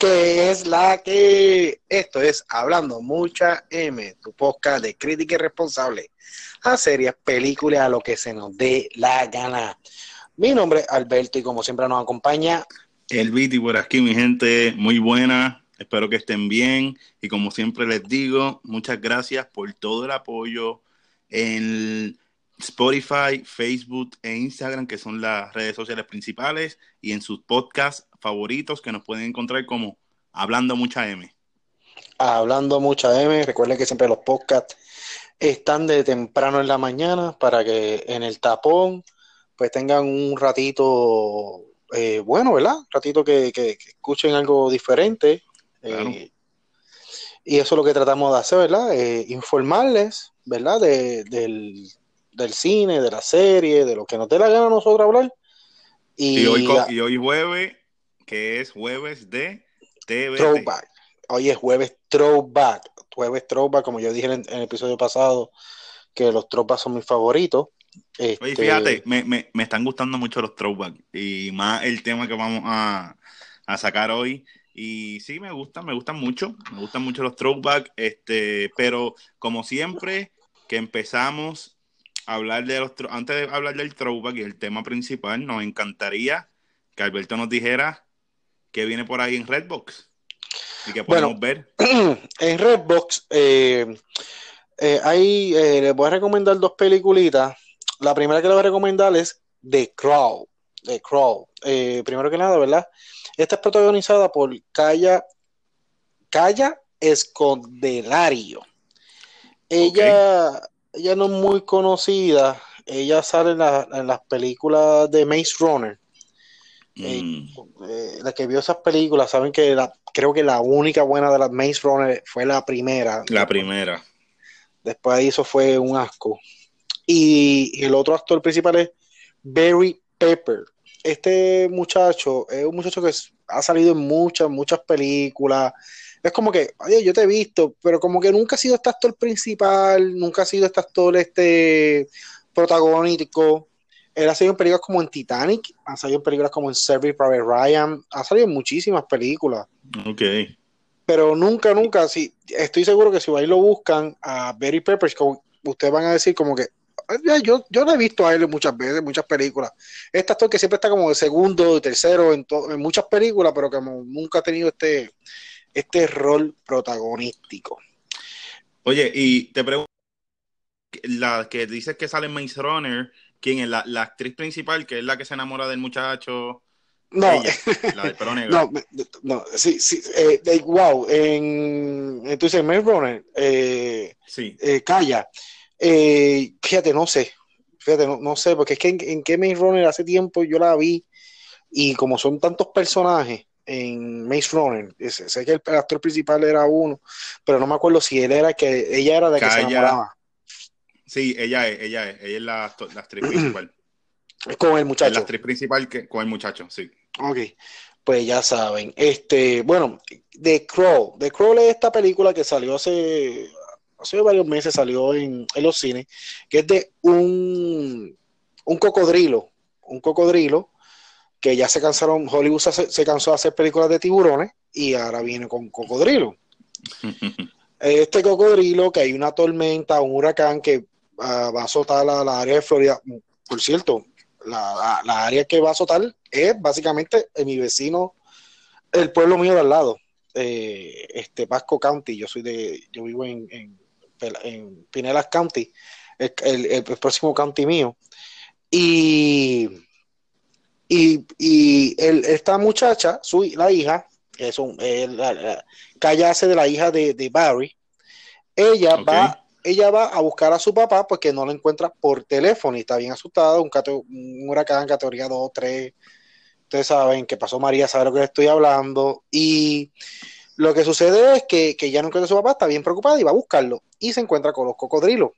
que es la que esto es Hablando Mucha M, tu podcast de crítica responsable a series, películas, a lo que se nos dé la gana. Mi nombre es Alberto y como siempre nos acompaña el Viti por aquí, mi gente, muy buena. Espero que estén bien y como siempre les digo, muchas gracias por todo el apoyo en Spotify, Facebook e Instagram, que son las redes sociales principales, y en sus podcasts favoritos que nos pueden encontrar como Hablando Mucha M. Hablando Mucha M, recuerden que siempre los podcasts están de temprano en la mañana para que en el tapón pues tengan un ratito eh, bueno, ¿verdad? Un ratito que, escuchen algo diferente. Eh, y eso es lo que tratamos de hacer, ¿verdad? Eh, informarles, ¿verdad? del, del, cine, de la serie, de lo que nos dé la gana a nosotros hablar. Y, hoy, y hoy jueves, que es jueves de TVT. Throwback. Hoy es jueves Throwback. Jueves Throwback, como yo dije en, el episodio pasado, que los Throwback son mis favoritos. Oye, este, fíjate, me, me, me, están gustando mucho los Throwback y más el tema que vamos a, a sacar hoy. Y sí, me gustan, me gustan mucho, me gustan mucho los throwback, este, pero como siempre que empezamos hablar de los antes de hablar del throwback y el tema principal, nos encantaría que Alberto nos dijera qué viene por ahí en Redbox y que podemos ver. En Redbox, eh, eh, ahí eh, les voy a recomendar dos peliculitas. La primera que les voy a recomendar es The Crow. The Crow. Eh, primero que nada, ¿verdad? Esta es protagonizada por Calla, Calla Escondelario. Ella, ella no es muy conocida. Ella sale en, las películas de Maze Runner. Eh, mm. eh, la que vio esas películas saben que creo que la única buena de las Maze Runner fue la primera. La primera. Después de eso fue un asco. Y, el otro actor principal es Barry Pepper. Este muchacho es un muchacho que ha salido en muchas, muchas películas. Es como que, oye, yo te he visto, pero como que nunca ha sido este actor principal, nunca ha sido este actor este protagónico. Él ha salido en películas como en Titanic, ha salido en películas como en Service Private Ryan, ha salido en muchísimas películas. Ok. Pero nunca, nunca, sí, estoy seguro que si ahí lo buscan a Barry Peppers, ustedes van a decir como que, yo, yo lo he visto a él muchas veces, muchas películas. Este actor que siempre está como de segundo, de tercero en, en muchas películas, pero que nunca ha tenido este, este rol protagonístico. Oye, y te pregunto, la que dices que sale en Maze Runner, ¿quién es la, actriz principal, que es la que se enamora del muchacho? No, la del pelo negro. No, no, sí, sí, eh, wow, en, entonces Maze Runner, eh, sí. Eh, Calla, eh, fíjate, no sé, fíjate, no, sé, porque es que en, en que Maze Runner hace tiempo yo la vi y como son tantos personajes en Maze Runner, sé que el, actor principal era uno, pero no me acuerdo si él era que ella era de que se enamoraba. Sí, ella es, ella es, ella es la, actriz principal. Con el muchacho. La actriz principal que, con el muchacho, sí. Ok, pues ya saben. Este, bueno, The Crow. The Crow es esta película que salió hace hace varios meses salió en, los cines, que es de un, un cocodrilo, un cocodrilo que ya se cansaron, Hollywood se, cansó de hacer películas de tiburones y ahora viene con cocodrilo. este cocodrilo, que hay una tormenta, un huracán que ah, va a azotar la, la, área de Florida. Por cierto, la, área que va a azotar es básicamente mi vecino, el pueblo mío de al lado, eh, este Pasco County. Yo soy de, yo vivo en en Pinellas County, el, próximo county mío. Y, y, esta muchacha, su, la hija, es un, hace de la hija de, Barry, ella va ella va a buscar a su papá porque no lo encuentra por teléfono y está bien asustada, un, un huracán categoría 2, 3. Ustedes saben que pasó María, sabe lo que le estoy hablando. Y lo que sucede es que, que ya no encuentra a su papá, está bien preocupada y va a buscarlo. Y se encuentra con los cocodrilos.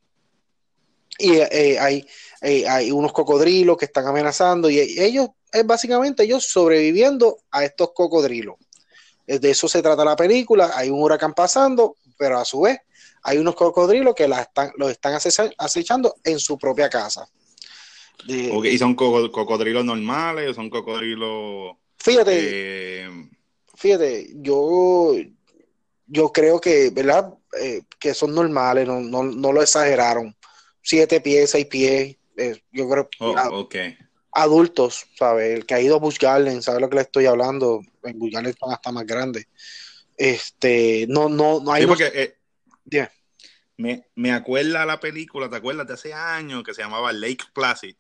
Y eh, hay, eh, hay unos cocodrilos que están amenazando y ellos, es básicamente ellos sobreviviendo a estos cocodrilos. De eso se trata la película. Hay un huracán pasando, pero a su vez hay unos cocodrilos que la están, los están acechando en su propia casa. ¿Y son cocodrilos normales o son cocodrilos... Fíjate. Eh, fíjate, yo, yo creo que, ¿verdad? Eh, que son normales, no, no, no, lo exageraron. Siete pies, seis pies, eh, yo creo oh, adultos, ¿sabes? El que ha ido a Busch Garden, ¿sabe lo que le estoy hablando? En Busch Garden están hasta más grandes. Este, no, no, no hay. porque, eh, me, me acuerda la película, ¿te acuerdas de hace años que se llamaba Lake Placid?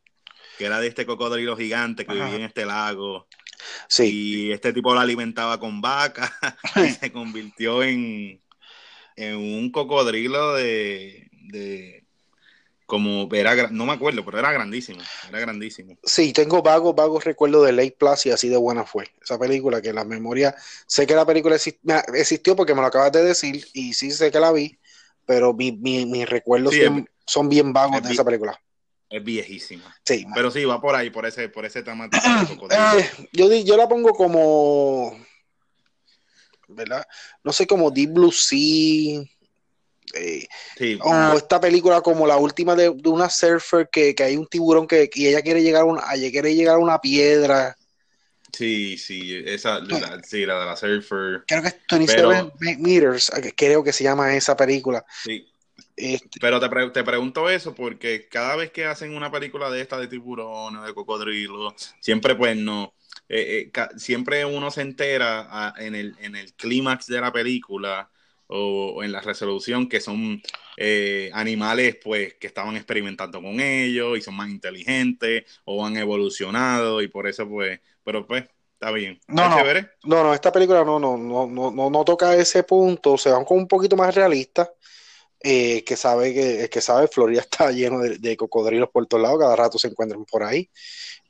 Que era de este cocodrilo gigante que vivía en este lago. Sí. Y este tipo lo alimentaba con vaca y se convirtió en, en un cocodrilo de, de como era no me acuerdo, pero era grandísimo, era grandísimo. Sí, tengo vagos, vagos recuerdos de Lake Plus y así de buena fue esa película que la memoria, sé que la película existió porque me lo acabas de decir y sí sé que la vi, pero mi, mis recuerdos son, bien vagos de esa película. Es viejísima. Sí. Pero sí, va por ahí, por ese, por ese tema. Eh, yo, yo la pongo como ¿verdad? No sé, como Deep Blue Sea. Eh, o esta película como la última de, una surfer que, hay un tiburón que y ella quiere llegar a una, quiere llegar a una piedra. Sí, sí, esa, la, sí, la de la surfer. Creo que es 27 Meters, creo que se llama esa película. Sí. Este pero te, te, pregunto eso porque cada vez que hacen una película de esta de tiburón, de cocodrilo, siempre pues no, eh, eh, siempre uno se entera ah, en, el, en el clímax de la película o, en la resolución que son eh, animales pues que estaban experimentando con ellos y son más inteligentes o han evolucionado y por eso pues, pero pues está bien. No, no, no, no, esta película no, no, no, no, no toca ese punto, se van con un poquito más realista. que sabe que, que sabe Florida está lleno de, cocodrilos por todos lados, cada rato se encuentran por ahí.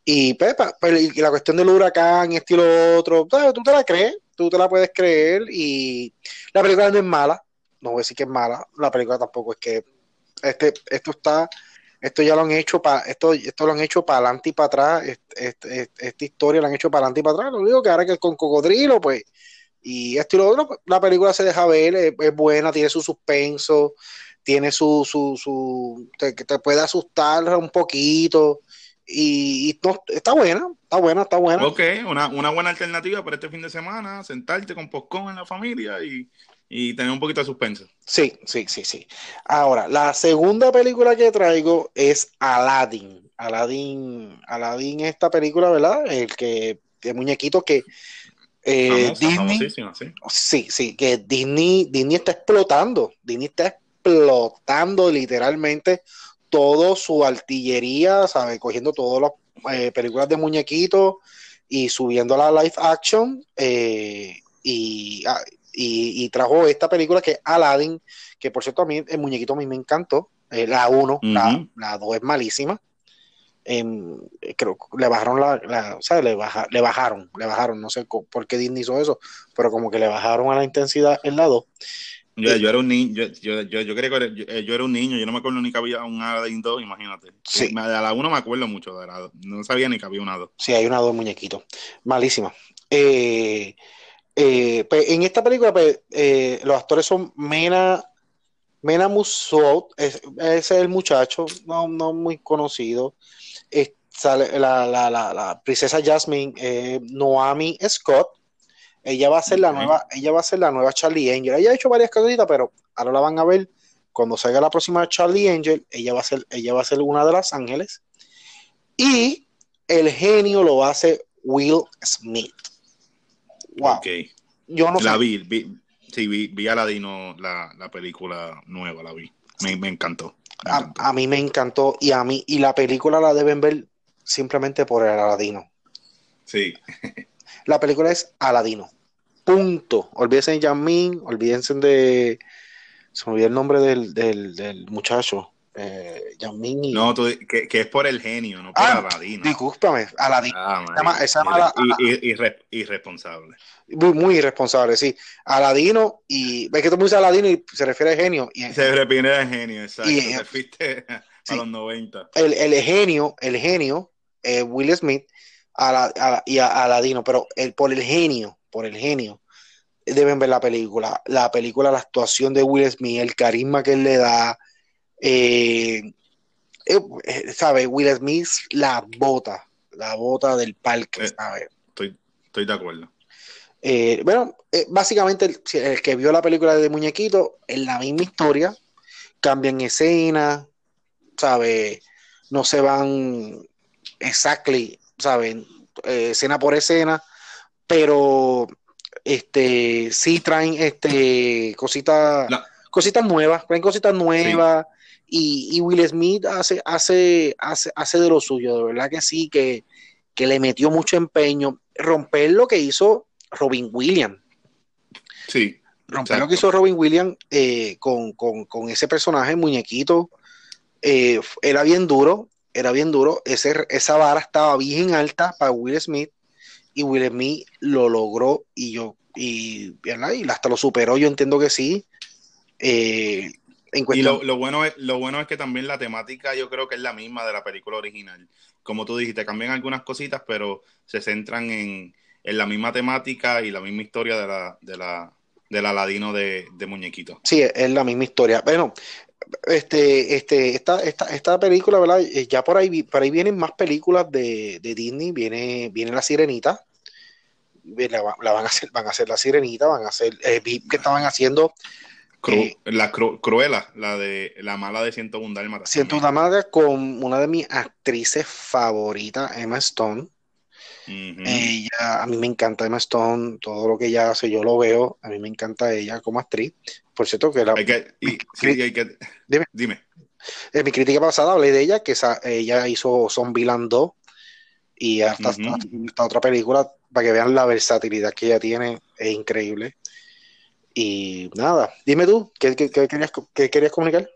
Y, Pepa, pues, la cuestión del huracán, esto y lo otro, tú te la crees, tú te la puedes creer. Y la película no es mala, no voy a decir que es mala, la película tampoco es que. Este, esto está, esto ya lo han hecho para, esto, esto lo han hecho para adelante y para atrás, esta historia la han hecho para adelante y para atrás. Lo único que ahora que con cocodrilo, pues, y esto y lo otro, la película se deja ver, es, buena, tiene su suspenso, tiene su, su, su te, te puede asustar un poquito y, está buena, está buena, está buena. Ok, una, buena alternativa para este fin de semana, sentarte con Postcon en la familia y, tener un poquito de suspenso. Sí, sí, sí, sí. Ahora, la segunda película que traigo es Aladdin. Aladdin, Aladdin, esta película, ¿verdad? El que, el muñequito que eh, Disney, sí. sí, sí, que Disney, Disney está explotando, Disney está explotando literalmente todo su artillería, ¿sabe? Cogiendo todas las eh, películas de muñequitos y subiendo la live action eh, ah, y, y, trajo esta película que es Aladdin, que por cierto a mí el muñequito a mí me encantó, la 1, la 2 es malísima. Em, creo le bajaron la, o sea, le, le bajaron, le bajaron, no sé por qué Disney hizo eso, pero como que le bajaron a la intensidad en la 2 yo, yo, era un niño, yo, yo, yo, yo creo que yo, yo, era un niño, yo no me acuerdo ni que había un Aladdin 2, imagínate. Sí. A la 1 me acuerdo mucho, de la, no sabía ni que había una 2. Sí, hay una 2 muñequito. Malísima. Eh, eh, pues, en esta película, pues, eh, los actores son Mena, Mena Musout, ese es el muchacho, no, no muy conocido. Sale la, la, la, la, princesa Jasmine, eh, Noami Scott ella va a ser la nueva, ella va a ser la nueva Charlie Angel. Ella ha hecho varias cositas, pero ahora la van a ver cuando salga la próxima Charlie Angel. Ella va a ser, ella va a ser una de las ángeles. Y el genio lo hace Will Smith. Wow. Yo no la vi, vi, sí, vi, vi Aladino, la, la película nueva, la vi. Me, encantó. A, mí me encantó y a mí, y la película la deben ver simplemente por el Aladino. Sí. La película es Aladino. Punto. Olvídense de Yamin, olvídense de. Se me olvidó el nombre del, del, del muchacho. Eh, y... No, que, que, es por el genio, no por ah, Aladino. Discúlpame, Aladino. Ah, irresponsable. Muy, muy, irresponsable, sí. Aladino y. Ves que tú me dices Aladino y se refiere al genio. Y, se refiere al genio, exacto. Y, se refiere a los 90. El, el genio, el genio, eh, Will Smith, a la, a, y a, Aladino, pero el, por el genio, por el genio, deben ver la película. La película, la actuación de Will Smith, el carisma que él le da. Eh, eh, eh ¿Sabe? Will Smith la bota, la bota del parque, Estoy, estoy de acuerdo. Eh, bueno, eh, básicamente el, que vio la película de Muñequito, es la misma historia, cambian escena, ¿sabe? No se van exactly, ¿saben? Eh, escena por escena, pero este sí traen este cositas cositas nuevas, traen cositas nuevas y, Will Smith hace, hace, hace, hace de lo suyo, de verdad que sí, que, que le metió mucho empeño, romper lo que hizo Robin Williams. Sí. Romper lo que hizo Robin Williams eh, con, ese personaje, muñequito, eh, era bien duro, era bien duro. Ese, esa vara estaba bien alta para Will Smith y Will Smith lo logró y yo, y, y hasta lo superó, yo entiendo que sí. Eh, y lo, bueno es, lo bueno es que también la temática yo creo que es la misma de la película original. Como tú dijiste, cambian algunas cositas, pero se centran en, en la misma temática y la misma historia de la, de la, del Aladino de, de Muñequito. Sí, es la misma historia. Bueno, este, este, esta, esta, esta película, ¿verdad? Eh, ya por ahí, por ahí vienen más películas de, de Disney, viene, viene La Sirenita, la, van a hacer, van a hacer La Sirenita, van a hacer, eh, que estaban haciendo eh, la Cruela, la de la mala de 101 Dálmatas. 101 Dálmatas con una de mis actrices favoritas, Emma Stone. Ella, a mí me encanta Emma Stone, todo lo que ella hace, yo lo veo, a mí me encanta ella como actriz. Por cierto, que la. dime. dime. En mi crítica pasada hablé de ella, que ella hizo Zombieland 2 y hasta otra película, para que vean la versatilidad que ella tiene, es increíble. Y nada, dime tú, ¿qué, querías, qué querías comunicar?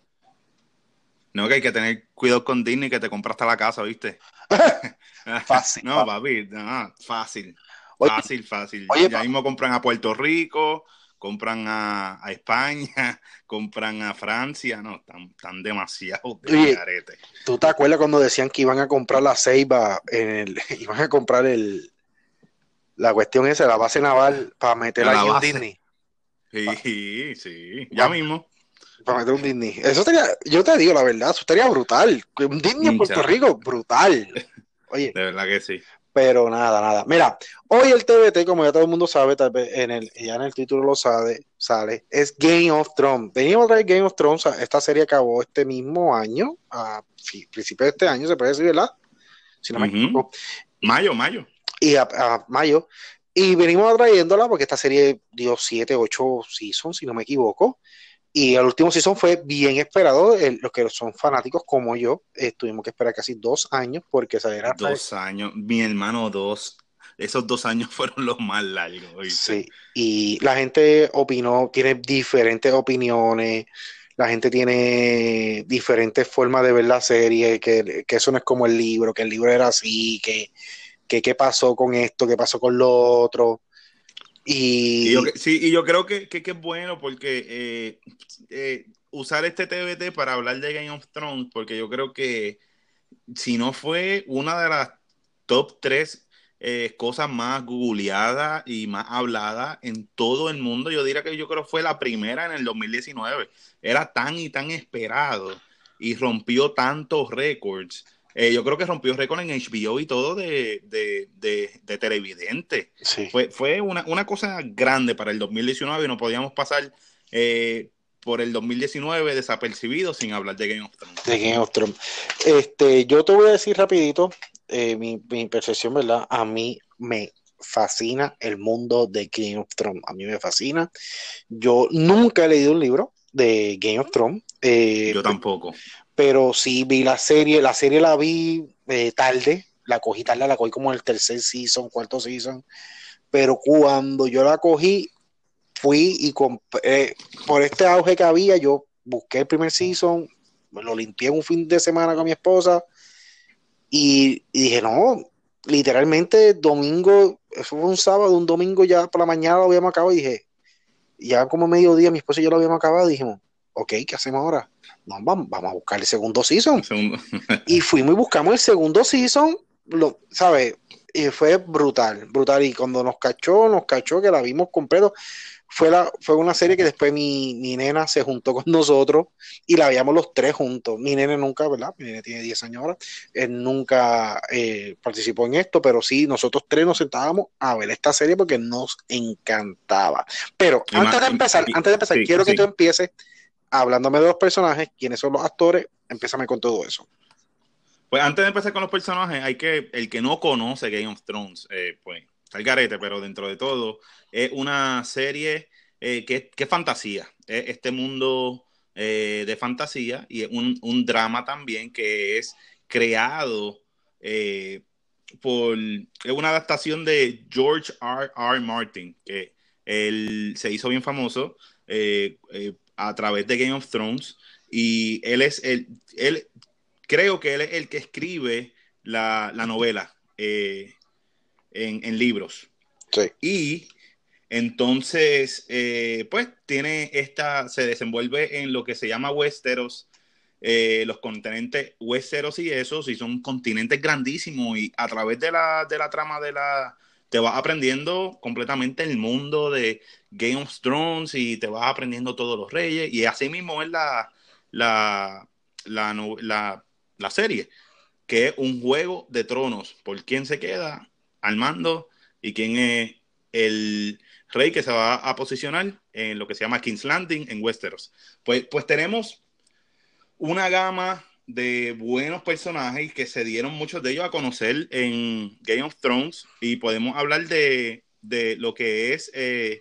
No, que hay que tener cuidado con Disney que te compraste la casa, ¿viste? fácil. no, papi, no, fácil. fácil, fácil. ya mismo compran a Puerto Rico, compran a, España, compran a Francia, no, están, demasiado de ¿Tú te acuerdas cuando decían que iban a comprar la Ceiba, en el, iban a comprar el la cuestión esa, la base naval para meter a en Disney? Sí, sí, ya mismo para meter un Disney. Eso estaría, yo te digo la verdad, eso estaría brutal. Un Disney en Puerto Rico, brutal. Oye. De verdad que sí. Pero nada, nada. Mira, hoy el TBT, como ya todo el mundo sabe, tal vez en el, ya en el título lo sabe, sale, es Game of Thrones. Venimos a traer Game of Thrones, esta serie acabó este mismo año, a principios de este año, se puede decir, ¿verdad? Si no me equivoco. Mayo, mayo. Y a, mayo. Y venimos trayéndola porque esta serie dio 7, 8 seasons, si no me equivoco. Y el último season fue bien esperado. los que son fanáticos como yo, eh, tuvimos que esperar casi dos años porque saliera. Dos años, mi hermano, dos. Esos dos años fueron los más largos. Sí, y la gente opinó, tiene diferentes opiniones. La gente tiene diferentes formas de ver la serie, que, que eso no es como el libro, que el libro era así, que, que qué pasó con esto, qué pasó con lo otro. Y, yo, sí, y yo creo que, que, es bueno porque eh, eh, usar este TBT para hablar de Game of Thrones, porque yo creo que si no fue una de las top tres eh, cosas más googleadas y más habladas en todo el mundo, yo diría que yo creo que fue la primera en el 2019. Era tan y tan esperado y rompió tantos récords eh, yo creo que rompió récord en HBO y todo de, de, de, televidente. Fue, fue una, cosa grande para el 2019 y no podíamos pasar eh, por el 2019 desapercibido sin hablar de Game of Thrones. De Game of Thrones. Este, yo te voy a decir rapidito eh, mi, mi percepción, ¿verdad? A mí me fascina el mundo de Game of Thrones. A mí me fascina. Yo nunca he leído un libro de Game of Thrones. yo tampoco pero sí vi la serie, la serie la vi eh, tarde, la cogí tarde, la cogí como el tercer season, cuarto season, pero cuando yo la cogí, fui y compré, por este auge que había, yo busqué el primer season, lo limpié un fin de semana con mi esposa y, dije, no, literalmente domingo, eso fue un sábado, un domingo ya por la mañana lo habíamos acabado y dije, ya como mediodía mi esposa y yo lo habíamos acabado dijimos, ok, ¿qué hacemos ahora? No, vamos, a buscar el segundo season. y fuimos y buscamos el segundo season, lo, ¿sabes? Y fue brutal, brutal. Y cuando nos cachó, nos cachó que la vimos completo. Fue, la, fue una serie que después mi, mi nena se juntó con nosotros y la veíamos los tres juntos. Mi nena nunca, ¿verdad? Mi nena tiene 10 años ahora. Él nunca eh, participó en esto, pero sí, nosotros tres nos sentábamos a ver esta serie porque nos encantaba. Pero Y antes más- de empezar, y- antes de empezar, sí, quiero que tú empieces hablándome de los personajes, quiénes son los actores, empézame con todo eso. Pues antes de empezar con los personajes, hay que, el que no conoce Game of Thrones, eh, pues, está el garete, pero dentro de todo, es una serie eh, que, que es fantasía. Es este mundo eh, de fantasía y es un, un drama también que es creado por. Es una adaptación de George R. R. Martin, que él se hizo bien famoso a través de Game of Thrones. Y él es el. Él, creo que él es el que escribe la, la novela eh, en, en libros. Sí. Y entonces, eh, pues tiene esta, se desenvuelve en lo que se llama Westeros, eh, los continentes Westeros y esos, y son continentes grandísimos, y a través de la, de la trama de la, te vas aprendiendo completamente el mundo de Game of Thrones y te vas aprendiendo todos los reyes, y así mismo es la, la, la, la, la serie, que es un juego de tronos, por quién se queda al mando y quién es el rey que se va a posicionar en lo que se llama King's Landing en Westeros. Pues, pues tenemos una gama de buenos personajes que se dieron muchos de ellos a conocer en Game of Thrones y podemos hablar de, de lo que es eh,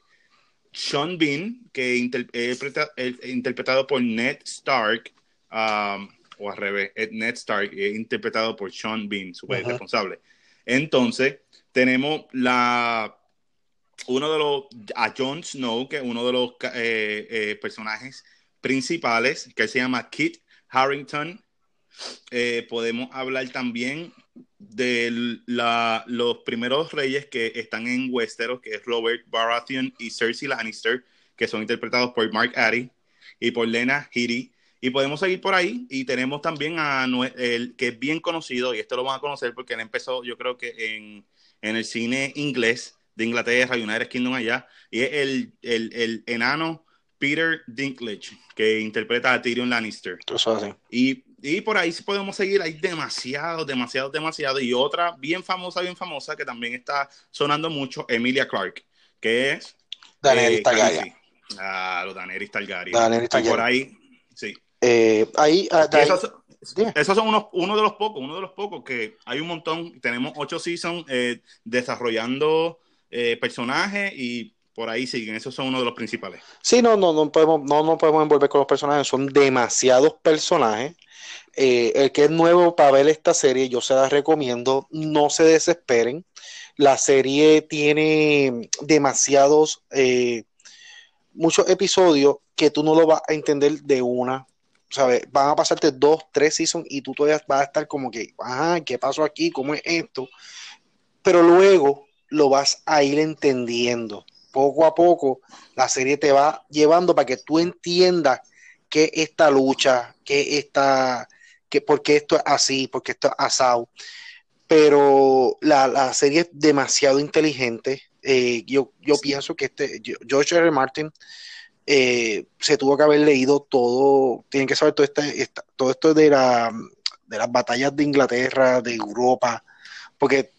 Sean Bean, que inter- interpreta- interpretado por Ned Stark, um, o al revés, Ned Stark, eh, interpretado por Sean Bean, su responsable. Entonces, tenemos la uno de los a Jon Snow, que es uno de los eh, eh, personajes principales, que se llama Kit Harrington. Eh, podemos hablar también de la- los primeros reyes que están en Westeros, que es Robert Baratheon y Cersei Lannister, que son interpretados por Mark Addy y por Lena Headey. Y podemos seguir por ahí. Y tenemos también a el que es bien conocido, y esto lo van a conocer porque él empezó, yo creo que en, en el cine inglés de Inglaterra, United Kingdom allá, y es el, el, el enano Peter Dinklage, que interpreta a Tyrion Lannister. Eso es así. Y, y por ahí podemos seguir, hay demasiado, demasiado, demasiado. Y otra bien famosa, bien famosa, que también está sonando mucho, Emilia Clarke, que es... Daenerys eh, Targaryen. Claro, Daenerys Targaryen. Daenerys Y por Targaryen. ahí, sí. Eh, ahí, ah, ahí- esos, esos son unos, uno de los pocos, uno de los pocos que hay un montón. Tenemos ocho seasons eh, desarrollando eh, personajes y por ahí siguen. Esos son uno de los principales. Sí, no, no, no podemos, no nos podemos envolver con los personajes, son demasiados personajes. Eh, el que es nuevo para ver esta serie, yo se la recomiendo, no se desesperen. La serie tiene demasiados, eh, muchos episodios que tú no lo vas a entender de una. ¿Sabes? Van a pasarte dos, tres seasons y tú todavía vas a estar como que, ajá, ¿qué pasó aquí? ¿Cómo es esto? Pero luego lo vas a ir entendiendo poco a poco la serie te va llevando para que tú entiendas que esta lucha, que esta, que por qué esto es así, por qué esto es asado. Pero la, la serie es demasiado inteligente. Eh, yo, yo pienso que este George R. R. Martin eh, se tuvo que haber leído todo, tienen que saber todo, este, esta- todo esto de, la, de las batallas de Inglaterra, de Europa, porque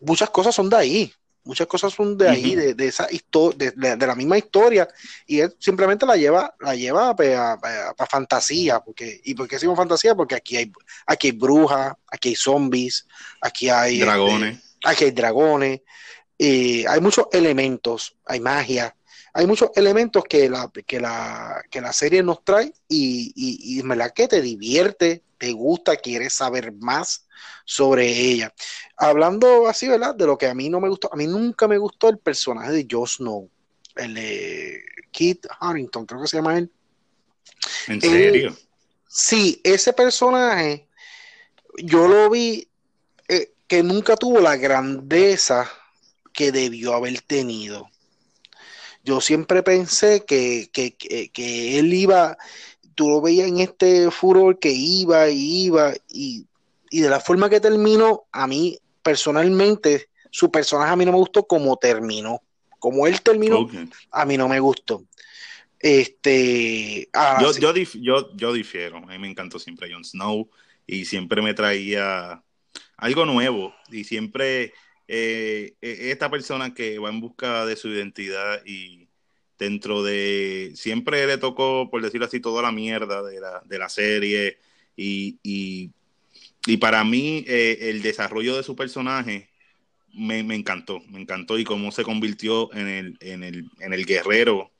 muchas cosas son de ahí, muchas cosas son de ahí, de, de esa historia, de, de- de la misma historia, y él simplemente la lleva, la lleva para fantasía, porque, ¿y por qué decimos fantasía? Porque aquí hay, aquí hay brujas, aquí hay zombies, aquí hay este, Dragones. aquí hay dragones, eh, hay muchos elementos, hay magia, hay muchos elementos que la, que la, que la serie nos trae y, y, y en verdad que te divierte, te gusta, quieres saber más sobre ella. Hablando así, ¿verdad? De lo que a mí no me gustó, a mí nunca me gustó el personaje de Jon Snow, el de Kit Harrington, creo que se llama él. ¿En Eh, serio? Sí, ese personaje yo lo vi eh, que nunca tuvo la grandeza que debió haber tenido. Yo siempre pensé que, que, que, que él iba, tú lo veías en este furor que iba y iba y, y de la forma que terminó, a mí personalmente su personaje a mí no me gustó como terminó. Como él terminó, a mí no me gustó. Este, ah, yo, yo, yo, yo, difiero. A mí me encantó siempre Jon Snow y siempre me traía algo nuevo y siempre eh, e, esta persona que va en busca de su identidad y dentro de siempre le tocó, por decirlo así, toda la mierda de la, de la serie y, y, para mí eh, el desarrollo de su personaje me, encantó, me encantó y cómo se convirtió en el, en el, en el guerrero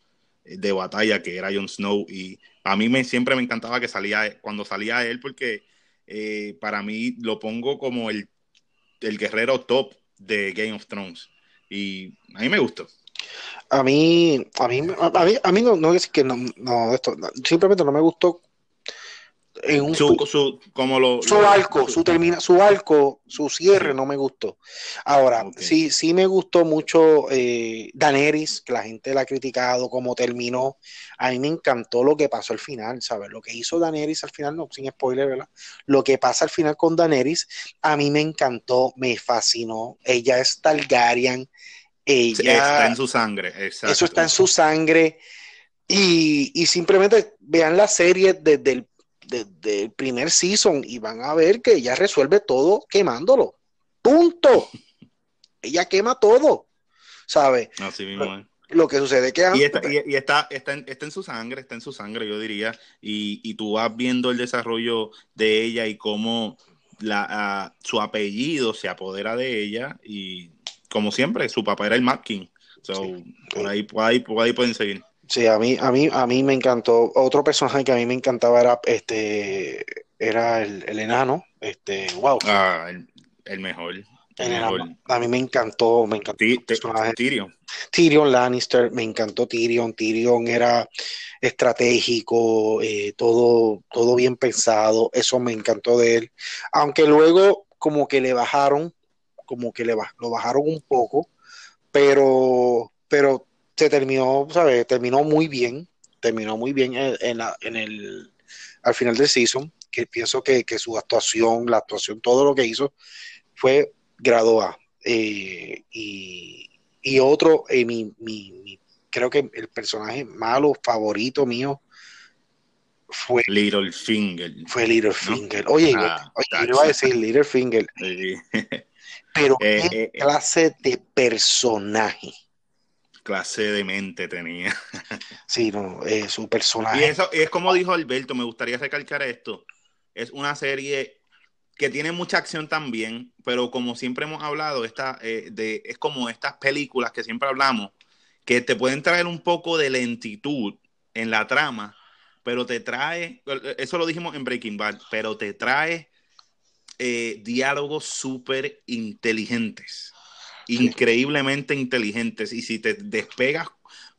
de batalla que era Jon Snow y a mí me, siempre me encantaba que salía cuando salía él porque eh, para mí lo pongo como el, el guerrero top de Game of Thrones y a mí me gustó. A mí, a mí, a mí, a mí no, no es que no, no, esto, simplemente no me gustó en un su, su, como lo, su arco, su termina, su arco, su cierre no me gustó. Ahora, sí, sí me gustó mucho eh, Daenerys, que la gente la ha criticado, como terminó. A mí me encantó lo que pasó al final, ¿sabes? Lo que hizo Daenerys al final, no, sin spoiler, ¿verdad? Lo que pasa al final con Daenerys, a mí me encantó, me fascinó. Ella es Targaryen. Ella, está en su sangre, exacto. Eso está en su sangre. Y, y simplemente vean la serie desde el desde el primer season y van a ver que ella resuelve todo quemándolo. Punto. ella quema todo. ¿Sabe? Así mismo. Lo, que sucede que y, está, y, está, está, en, su sangre, está en su sangre, yo diría. Y, y tú vas viendo el desarrollo de ella y cómo la, su apellido se apodera de ella. Y como siempre, su papá era el Mad King. por, ahí, por, ahí, por ahí pueden seguir. Sí, a mí, a mí, a mí me encantó. Otro personaje que a mí me encantaba era este, era el, enano. Este, wow. Ah, el, mejor. A mí me encantó, me encantó. Tyrion. Tyrion Lannister, me encantó Tyrion. Tyrion era estratégico, eh, todo, todo bien pensado. Eso me encantó de él. Aunque luego como que le bajaron, como que le lo bajaron un poco, pero, pero se terminó, ¿sabes? Terminó muy bien, terminó muy bien en, la, en el, al final del season, que pienso que, su actuación, la actuación, todo lo que hizo fue grado A. Eh, y, otro, eh, mi, mi, creo que el personaje malo favorito mío fue Finger Fue Littlefinger. Oye, ah, yo iba a decir Littlefinger. Pero eh, qué clase de personaje clase de mente tenía. Sí, no, es su personaje. Y eso es como dijo Alberto, me gustaría recalcar esto. Es una serie que tiene mucha acción también, pero como siempre hemos hablado, esta, eh, de, es como estas películas que siempre hablamos, que te pueden traer un poco de lentitud en la trama, pero te trae, eso lo dijimos en Breaking Bad, pero te trae eh, diálogos súper inteligentes increíblemente inteligentes. Y si te despegas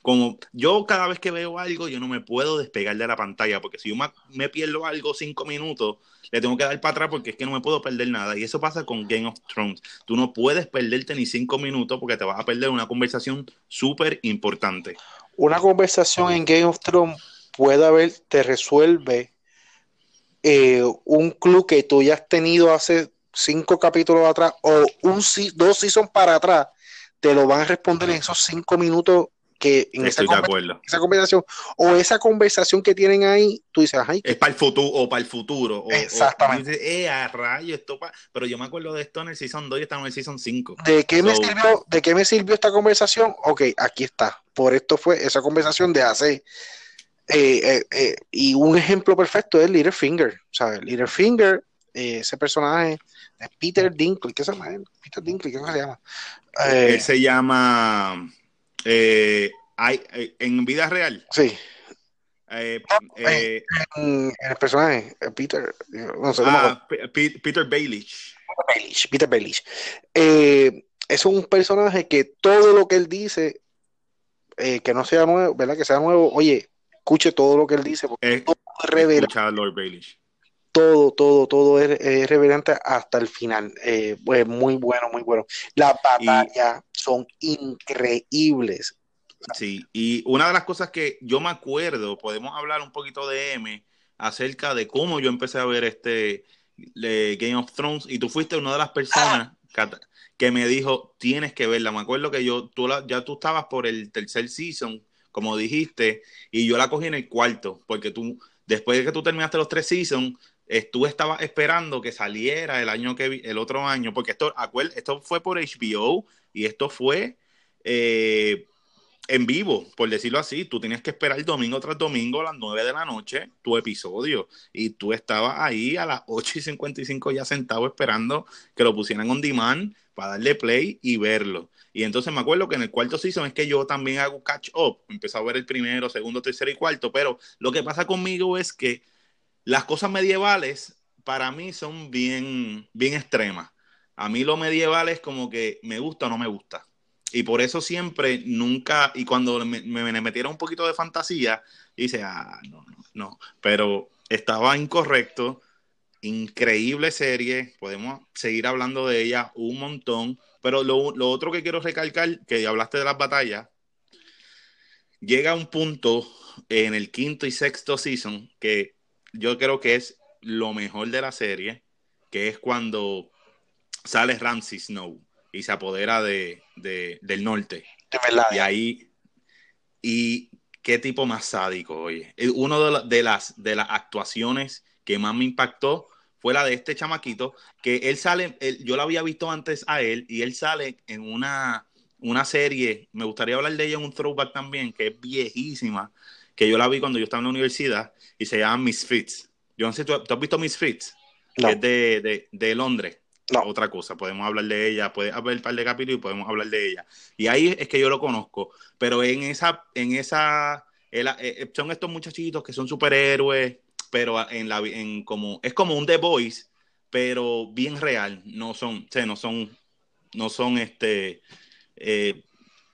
como yo cada vez que veo algo yo no me puedo despegar de la pantalla porque si yo me, pierdo algo cinco minutos le tengo que dar para atrás porque es que no me puedo perder nada. Y eso pasa con Game of Thrones. Tú no puedes perderte ni cinco minutos porque te vas a perder una conversación súper importante una conversación en Game of Thrones puede haber te resuelve eh, un club que tú ya has tenido hace cinco capítulos atrás o un dos seasons para atrás, te lo van a responder en esos cinco minutos que en esa, conversación o esa conversación que tienen ahí, tú dices, Ay, es para el futuro o para el futuro. Exactamente. eh, a rayo, esto pero yo me acuerdo de esto en el season 2 y estamos en el season 5. ¿De qué, me sirvió, ¿De qué me sirvió esta conversación? Ok, aquí está. Por esto fue esa conversación de hace. Eh, eh, eh, y un ejemplo perfecto es Littlefinger. ¿sabes? Littlefinger, ese personaje Peter Dinklage, ¿qué se llama él? Peter Dinklage, ¿qué se llama? él se llama eh, eh, en vida real. Sí. Eh, en, el personaje, Peter, no sé ah, Peter Baelish. Peter Baelish. es un personaje que todo lo que él dice, que no sea nuevo, ¿verdad? Que sea nuevo, oye, escuche todo lo que él dice, porque todo Escucha a Lord Baelish todo, todo, todo es, reverente hasta el final. Eh, pues muy bueno, muy bueno. Las batallas son increíbles. Sí, y una de las cosas que yo me acuerdo, podemos hablar un poquito de M acerca de cómo yo empecé a ver este Game of Thrones y tú fuiste una de las personas que me dijo, tienes que verla. Me acuerdo que yo, tú ya tú estabas por el tercer season, como dijiste, y yo la cogí en el cuarto, porque tú, después de que tú terminaste los tres seasons, tú estabas esperando que saliera el año que el otro año, porque esto, esto fue por HBO y esto fue eh, en vivo, por decirlo así. Tú tenías que esperar domingo tras domingo a las 9 de la noche tu episodio y tú estabas ahí a las 8 y 55 ya sentado esperando que lo pusieran on demand para darle play y verlo. Y entonces me acuerdo que en el cuarto season es que yo también hago catch up. Empecé a ver el primero, segundo, tercero y cuarto, pero lo que pasa conmigo es que las cosas medievales para mí son bien, bien extremas. A mí lo medieval es como que me gusta o no me gusta. Y por eso siempre, nunca, y cuando me, me metieron un poquito de fantasía, dice, ah, no, no, no. Pero estaba incorrecto. Increíble serie. Podemos seguir hablando de ella un montón. Pero lo, lo otro que quiero recalcar, que hablaste de las batallas, llega un punto en el quinto y sexto season que yo creo que es lo mejor de la serie, que es cuando sale Ramsey Snow y se apodera de, del norte. Y ahí, y qué tipo más sádico, oye. Una de, las, de las actuaciones que más me impactó fue la de este chamaquito, que él sale, yo lo había visto antes a él, y él sale en una, una serie, me gustaría hablar de ella en un throwback también, que es viejísima, que yo la vi cuando yo estaba en la universidad y se llama Misfits. Yo no sé, ¿tú, has visto Misfits? No. es de, de, Londres. No. Otra cosa, podemos hablar de ella, puede haber un par de capítulos y podemos hablar de ella. Y ahí es que yo lo conozco, pero en esa, en esa, eh, son estos muchachitos que son superhéroes, pero en la, en como, es como un The Voice, pero bien real, no son, o no son, no son este, eh,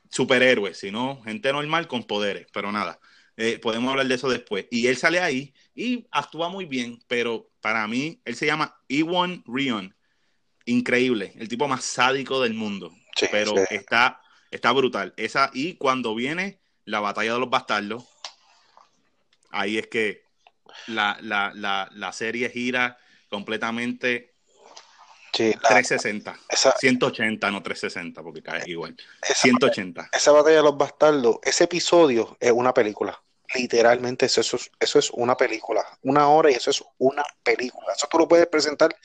superhéroes, sino gente normal con poderes, pero nada. Eh, podemos hablar de eso después. Y él sale ahí y actúa muy bien, pero para mí, él se llama Ewan Rion. Increíble, el tipo más sádico del mundo. pero Está, está brutal. Esa, y cuando viene la batalla de los bastardos, ahí es que la, la, serie gira completamente 360. 180, no 360, porque cae igual. 180. esa batalla de los bastardos, ese episodio es una película literalmente eso, es, eso es una película, una hora y eso es una película. Eso tú lo puedes presentar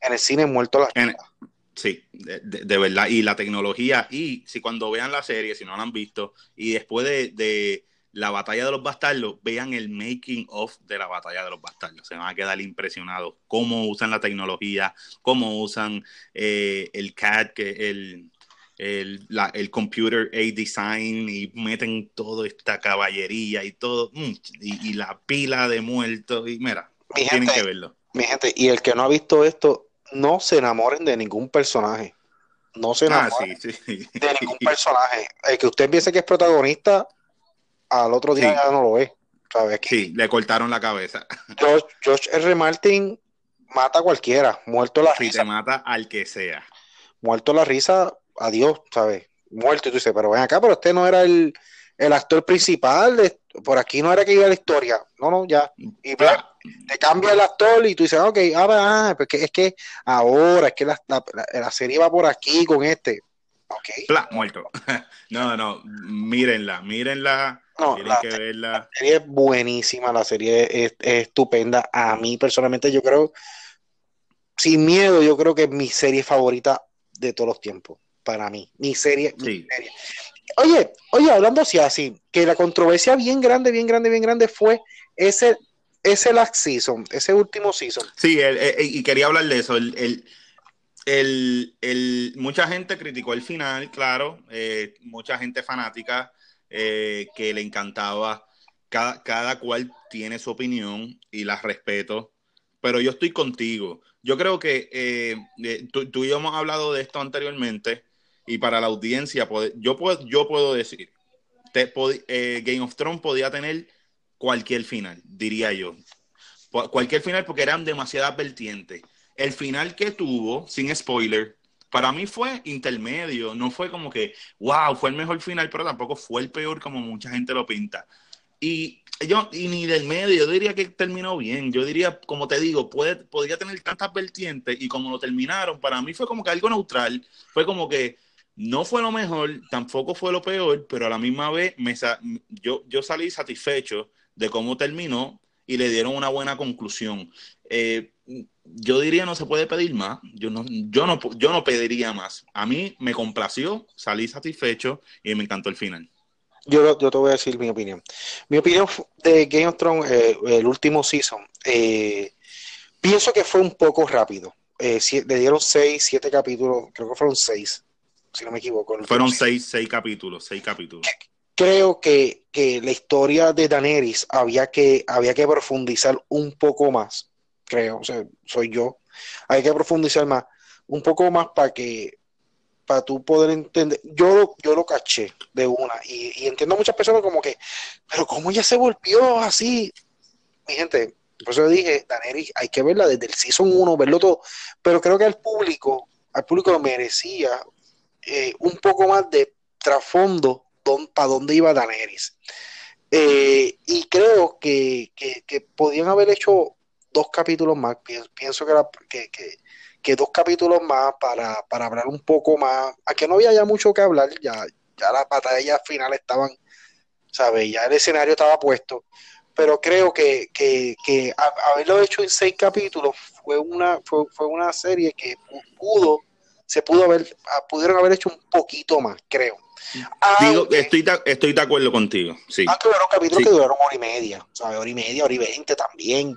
en el cine muerto las Sí, de, verdad. Y la tecnología, y si cuando vean la serie, si no la han visto, y después de, la batalla de los bastardos, vean el making of de la batalla de los bastardos. Se van a quedar impresionados cómo usan la tecnología, cómo usan eh, el CAD, que el el, la, el computer a design y meten toda esta caballería y todo, mm, y, la pila de muertos, y mira, tienen que verlo. Mi gente, y el que no ha visto esto, no se enamoren de ningún personaje. No se ah, enamoren de ningún personaje. El que usted piense que es protagonista, al otro día ya no lo ve. ¿sabes? Sí, le cortaron la cabeza. George, R. Martin mata a cualquiera, muerto la risa. te mata al que sea. Muerto la risa, adiós, ¿sabes? Muerto. Y tú dices, pero ven acá, pero este no era el, actor principal, de, por aquí no era que iba la historia. No, no, ya. Y te cambia el actor y tú dices, ok, ah, ah porque es que ahora es que la, la, serie va por aquí con este. Ok. muerto. no, no, mírenla, mírenla. No, la, que verla. la serie es buenísima, la serie es, estupenda. A mí personalmente yo creo, sin miedo, yo creo que es mi serie favorita de todos los tiempos para mí. Mi serie, Oye, oye, hablando así, así, que la controversia bien grande, bien grande, bien grande fue ese, ese last season, ese último season. Sí, y quería hablar de eso. El, el, mucha gente criticó el final, claro, eh, mucha gente fanática eh, que le encantaba. Cada, cada cual tiene su opinión y la respeto, pero yo estoy contigo. Yo creo que eh, tú, tú, y yo hemos hablado de esto anteriormente y para la audiencia, yo puedo, yo puedo decir, eh, Game of Thrones podía tener cualquier final, diría yo. Cualquier final porque eran demasiadas vertientes. El final que tuvo, sin spoiler, para mí fue intermedio, no fue como que, wow, fue el mejor final, pero tampoco fue el peor como mucha gente lo pinta. y yo, y ni del medio, yo diría que terminó bien. Yo diría, como te digo, puede, podría tener tantas vertientes y como lo terminaron, para mí fue como que algo neutral. Fue como que no fue lo mejor, tampoco fue lo peor, pero a la misma vez me, yo, yo salí satisfecho de cómo terminó y le dieron una buena conclusión. Eh, yo diría no se puede pedir más. Yo no, yo no, yo no pediría más. A mí me complació, salí satisfecho y me encantó el final. Yo, yo te voy a decir mi opinión. Mi opinión de Game of Thrones, eh, el último season, eh, pienso que fue un poco rápido. Eh, le dieron seis, siete capítulos, creo que fueron seis, si no me equivoco. Fueron seis, seis capítulos, seis capítulos. Creo que, que, la historia de Daenerys había que, había que profundizar un poco más, creo, o sea, soy yo. Hay que profundizar más, un poco más para que para tú poder entender. Yo, yo lo caché de una y, entiendo a muchas personas como que, pero ¿cómo ella se volvió así? Mi gente, por eso dije, Daneri, hay que verla desde el season 1, verlo todo, pero creo que al público, al público merecía eh, un poco más de trasfondo para dónde iba Daenerys. Eh, y creo que, que, podían haber hecho dos capítulos más. Pienso, que, era, que, que dos capítulos más para, hablar un poco más, a que no había ya mucho que hablar, ya, ya las batallas finales estaban, ¿sabes? Ya el escenario estaba puesto, pero creo que, haberlo hecho en seis capítulos fue una, fue, una serie que pudo, se pudo haber, ah, pudieron haber hecho un poquito más, creo. Digo, estoy, de, estoy de acuerdo contigo, sí. Aunque hubo capítulos que duraron hora y media, ¿sabes? Hora y media, hora y veinte también,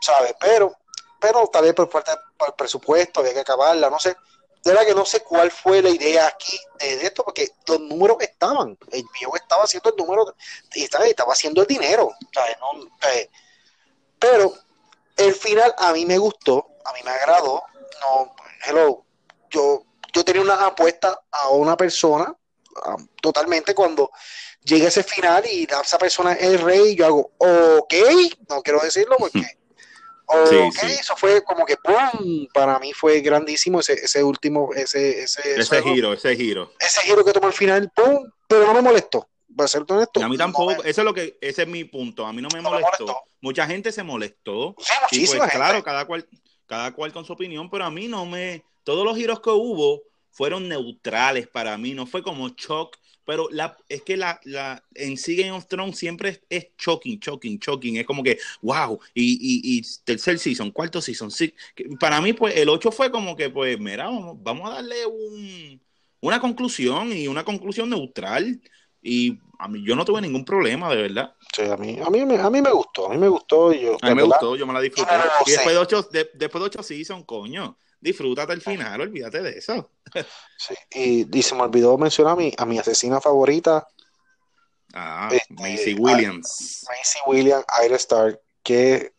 ¿sabes? Pero pero tal vez por falta de presupuesto había que acabarla, no sé. De verdad que no sé cuál fue la idea aquí de, esto, porque los números estaban, el viejo estaba haciendo el número y estaba, estaba haciendo el dinero, pero el final a mí me gustó, a mí me agradó, no, hello, yo, yo tenía una apuesta a una persona totalmente cuando llega ese final y esa persona es el rey, yo hago, ok, no quiero decirlo porque eso fue como que ¡pum! para mí fue grandísimo ese, ese último, ese, ese, ese giro, ese giro. Ese giro que tomó al final, ¡pum! pero no me molestó. Para ser honesto, a mí tampoco, eso es lo que, ese es mi punto, a mí no me, molestó. Mucha gente se molestó. Sí, pues, claro, cada cual, cada cual con su opinión, pero a mí no me, todos los giros que hubo fueron neutrales para mí, no fue como shock pero la, es que la, la, en sí Game of Thrones siempre es, es shocking, shocking, shocking. Es como que, wow, y, y, y tercer season, cuarto season. Sí. Para mí, pues, el 8 fue como que, pues, mira, vamos, vamos a darle un, una conclusión y una conclusión neutral. Y a mí, yo no tuve ningún problema, de verdad. Sí, a mí, a mí, a mí me gustó, a mí me gustó. Yo, a mí me gustó, yo me la disfruté. y después de ocho, después de ocho season, coño, disfrútate el final, olvídate de eso. Sí, y, se me olvidó mencionar a mi, a mi asesina favorita. Ah, este, Macy Williams. Macy Williams, Ira Stark, qué,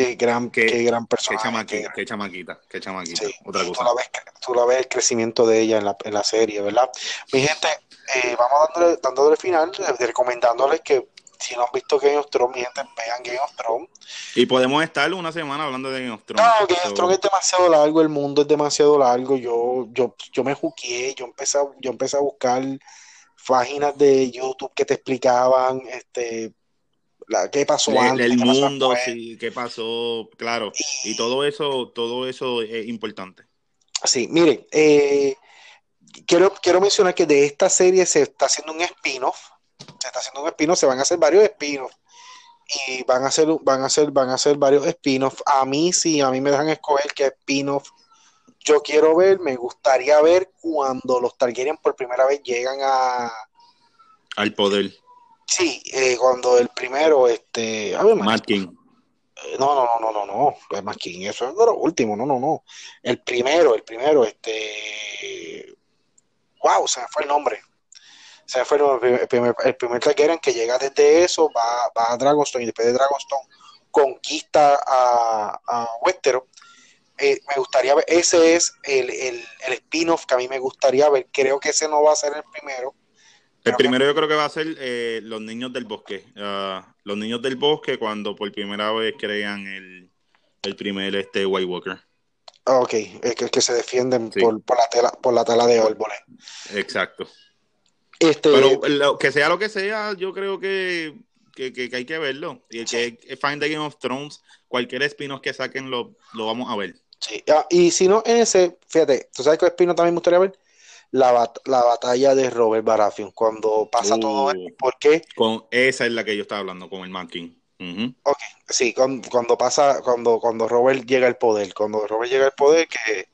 qué gran, qué, gran persona. Qué, chamaquita, qué chamaquita, qué chamaquita. Otra cosa. Tú la, ves, tú la ves el crecimiento de ella en la, en la serie, ¿verdad? Mi gente, eh, vamos dándole, dándole final, recomendándoles que si no han visto Game of Thrones, mi gente, vean Game of Thrones. Y podemos estar una semana hablando de Game of Thrones. No, Game of Thrones es demasiado largo, el mundo es demasiado largo. Yo, yo, yo me juqué, yo empecé, a, yo empecé a buscar páginas de YouTube que te explicaban este la, qué pasó antes, el mundo, sí, qué pasó, claro, y, todo eso, todo eso es importante. Sí, miren, eh, quiero, quiero mencionar que de esta serie se está haciendo un spin-off. Se está haciendo un spin se van a hacer varios spin y van a hacer, van a hacer, van a hacer varios spin-offs. A mí, sí, a mí me dejan escoger qué spin-off yo quiero ver, me gustaría ver cuando los Targaryen por primera vez llegan a al poder. Sí, eh, cuando el primero, este, a ver. Eh, no, no, no, no, no, no, Matt King, eso es lo último, no, no, no. El primero, el primero, este, wow, se me fue el nombre sea, fue el primer, el primer que llega desde eso, va, va a Dragonstone y después de Dragonstone conquista a, a Westeros. Eh, me gustaría ver, ese es el, el, el spin-off que a mí me gustaría ver. Creo que ese no va a ser el primero. El primero yo creo que va a ser eh, Los Niños del Bosque. Ah, los Niños del Bosque cuando por primera vez crean el, el primer este White Walker. Ah, ok, es que, que se defienden por, por, la tela, por la tela de árboles. Exacto. Este, Pero que sea lo que sea, yo creo que, que, que, hay que verlo. Y el que es fan de Game of Thrones, cualquier spin-off que saquen lo, lo vamos a ver. Sí, ah, y si no, en ese, fíjate, ¿tú sabes qué spin-off también me gustaría ver? La, la, batalla de Robert Baratheon, cuando pasa todo uh, esto, ¿por qué? Con, esa es la que yo estaba hablando con el Man King. Ok, sí, cuando, cuando, pasa, cuando, cuando Robert llega al poder, cuando Robert llega al poder, que...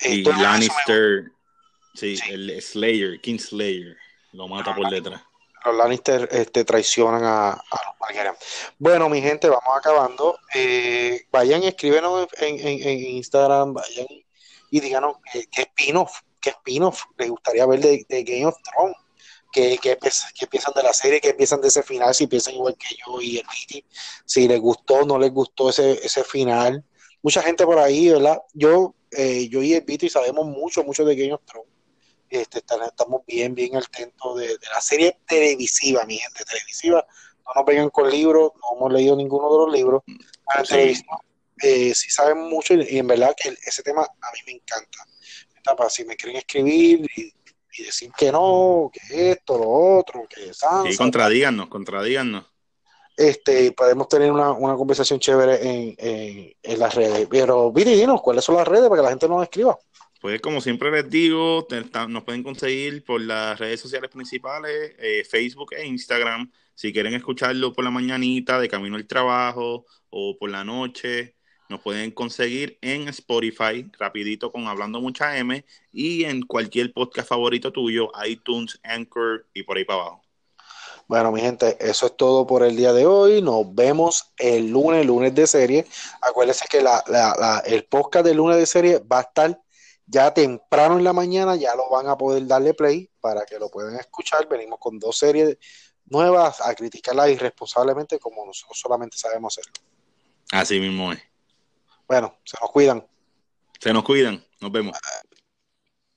Eh, y Lannister, sí, el Slayer, King Slayer, lo mata por detrás los Lannister este, traicionan a, a los Marguerite. Bueno, mi gente, vamos acabando. Eh, vayan, escríbenos en, en, en, Instagram, vayan y díganos qué spin-off, qué spin-off les gustaría ver de, de Game of Thrones. ¿Qué, qué, qué, piensan de la serie, qué piensan de ese final, si piensan igual que yo y el Viti, si les gustó, no les gustó ese, ese final. Mucha gente por ahí, ¿verdad? Yo, eh, yo y el Viti sabemos mucho, mucho de Game of Thrones este, estamos bien, bien atentos de, de, la serie televisiva, mi gente, televisiva. No nos vengan con libros, no hemos leído ninguno de los libros. sí. Eh, sí saben mucho y, en verdad que ese tema a mí me encanta. Si me quieren escribir y, decir que no, que esto, lo otro, que es Sí, contradíganos, contradíganos. Este, podemos tener una, una conversación chévere en, en, en, las redes. Pero, Viri, dinos, ¿cuáles son las redes para que la gente nos escriba? Pues como siempre les digo, nos pueden conseguir por las redes sociales principales, eh, Facebook e Instagram. Si quieren escucharlo por la mañanita, de camino al trabajo o por la noche, nos pueden conseguir en Spotify, rapidito con Hablando Mucha M, y en cualquier podcast favorito tuyo, iTunes, Anchor y por ahí para abajo. Bueno, mi gente, eso es todo por el día de hoy. Nos vemos el lunes, lunes de serie. Acuérdense que la, la, el podcast de lunes de serie va a estar ya temprano en la mañana ya lo van a poder darle play para que lo puedan escuchar. Venimos con dos series nuevas a criticarlas irresponsablemente como nosotros solamente sabemos hacerlo. Así mismo es. Bueno, se nos cuidan. Se nos cuidan. Nos vemos.